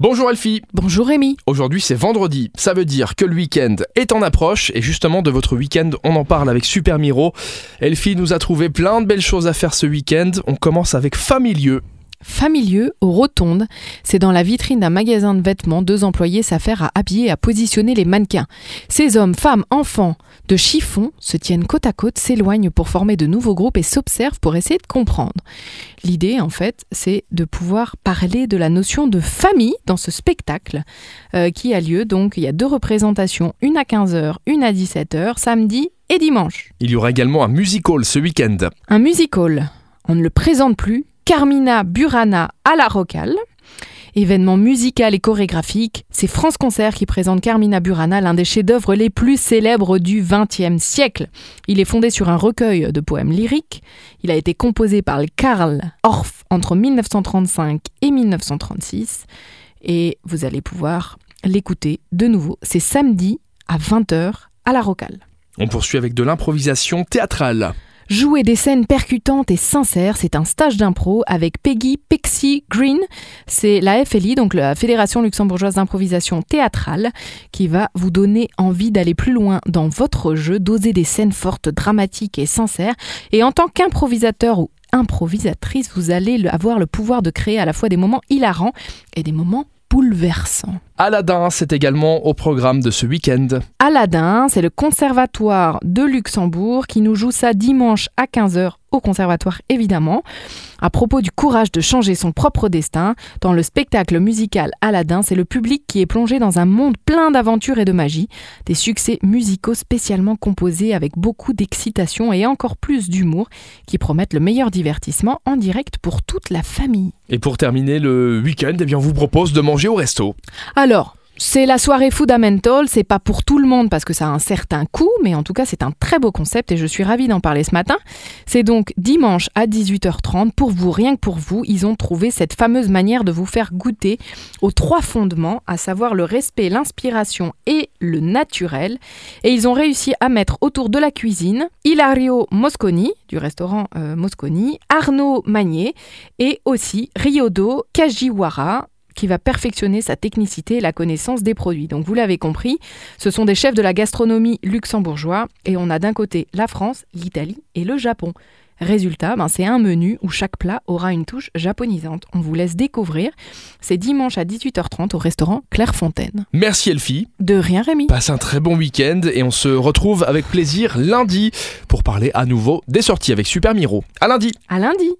Bonjour Elfie Bonjour Rémi. Aujourd'hui c'est vendredi, ça veut dire que le week-end est en approche et justement de votre week-end on en parle avec Super Miro. Elfie nous a trouvé plein de belles choses à faire ce week-end, on commence avec Familieux. Familieux aux Rotondes, c'est dans la vitrine d'un magasin de vêtements, deux employés s'affairent à habiller et à positionner les mannequins. Ces hommes, femmes, enfants de chiffon se tiennent côte à côte, s'éloignent pour former de nouveaux groupes et s'observent pour essayer de comprendre. L'idée, en fait, c'est de pouvoir parler de la notion de famille dans ce spectacle euh, qui a lieu. Donc, il y a deux représentations, une à 15h, une à 17h, samedi et dimanche. Il y aura également un musical ce week-end. Un musical, on ne le présente plus, Carmina Burana à la Rocale. Événement musical et chorégraphique, c'est France Concert qui présente Carmina Burana, l'un des chefs-d'œuvre les plus célèbres du XXe siècle. Il est fondé sur un recueil de poèmes lyriques. Il a été composé par Karl Orff entre 1935 et 1936. Et vous allez pouvoir l'écouter de nouveau. C'est samedi à 20h à la Rocale. On poursuit avec de l'improvisation théâtrale. Jouer des scènes percutantes et sincères, c'est un stage d'impro avec Peggy Pixie Green. C'est la FLI, donc la Fédération luxembourgeoise d'improvisation théâtrale, qui va vous donner envie d'aller plus loin dans votre jeu, d'oser des scènes fortes, dramatiques et sincères. Et en tant qu'improvisateur ou improvisatrice, vous allez avoir le pouvoir de créer à la fois des moments hilarants et des moments bouleversants. Aladdin, c'est également au programme de ce week-end. Aladdin, c'est le Conservatoire de Luxembourg qui nous joue ça dimanche à 15h au Conservatoire évidemment. À propos du courage de changer son propre destin, dans le spectacle musical Aladdin, c'est le public qui est plongé dans un monde plein d'aventures et de magie, des succès musicaux spécialement composés avec beaucoup d'excitation et encore plus d'humour qui promettent le meilleur divertissement en direct pour toute la famille. Et pour terminer le week-end, eh bien, on vous propose de manger au resto. Alors, c'est la soirée Fundamental, c'est pas pour tout le monde parce que ça a un certain coût, mais en tout cas c'est un très beau concept et je suis ravie d'en parler ce matin. C'est donc dimanche à 18h30 pour vous, rien que pour vous, ils ont trouvé cette fameuse manière de vous faire goûter aux trois fondements, à savoir le respect, l'inspiration et le naturel. Et ils ont réussi à mettre autour de la cuisine Ilario Mosconi du restaurant euh, Mosconi, Arnaud Magnier et aussi Ryodo Kajiwara qui va perfectionner sa technicité et la connaissance des produits. Donc vous l'avez compris, ce sont des chefs de la gastronomie luxembourgeois et on a d'un côté la France, l'Italie et le Japon. Résultat, ben c'est un menu où chaque plat aura une touche japonisante. On vous laisse découvrir. C'est dimanche à 18h30 au restaurant Clairefontaine. Merci Elfie. De rien Rémi. Passe un très bon week-end et on se retrouve avec plaisir lundi pour parler à nouveau des sorties avec Super Miro. À lundi. À lundi.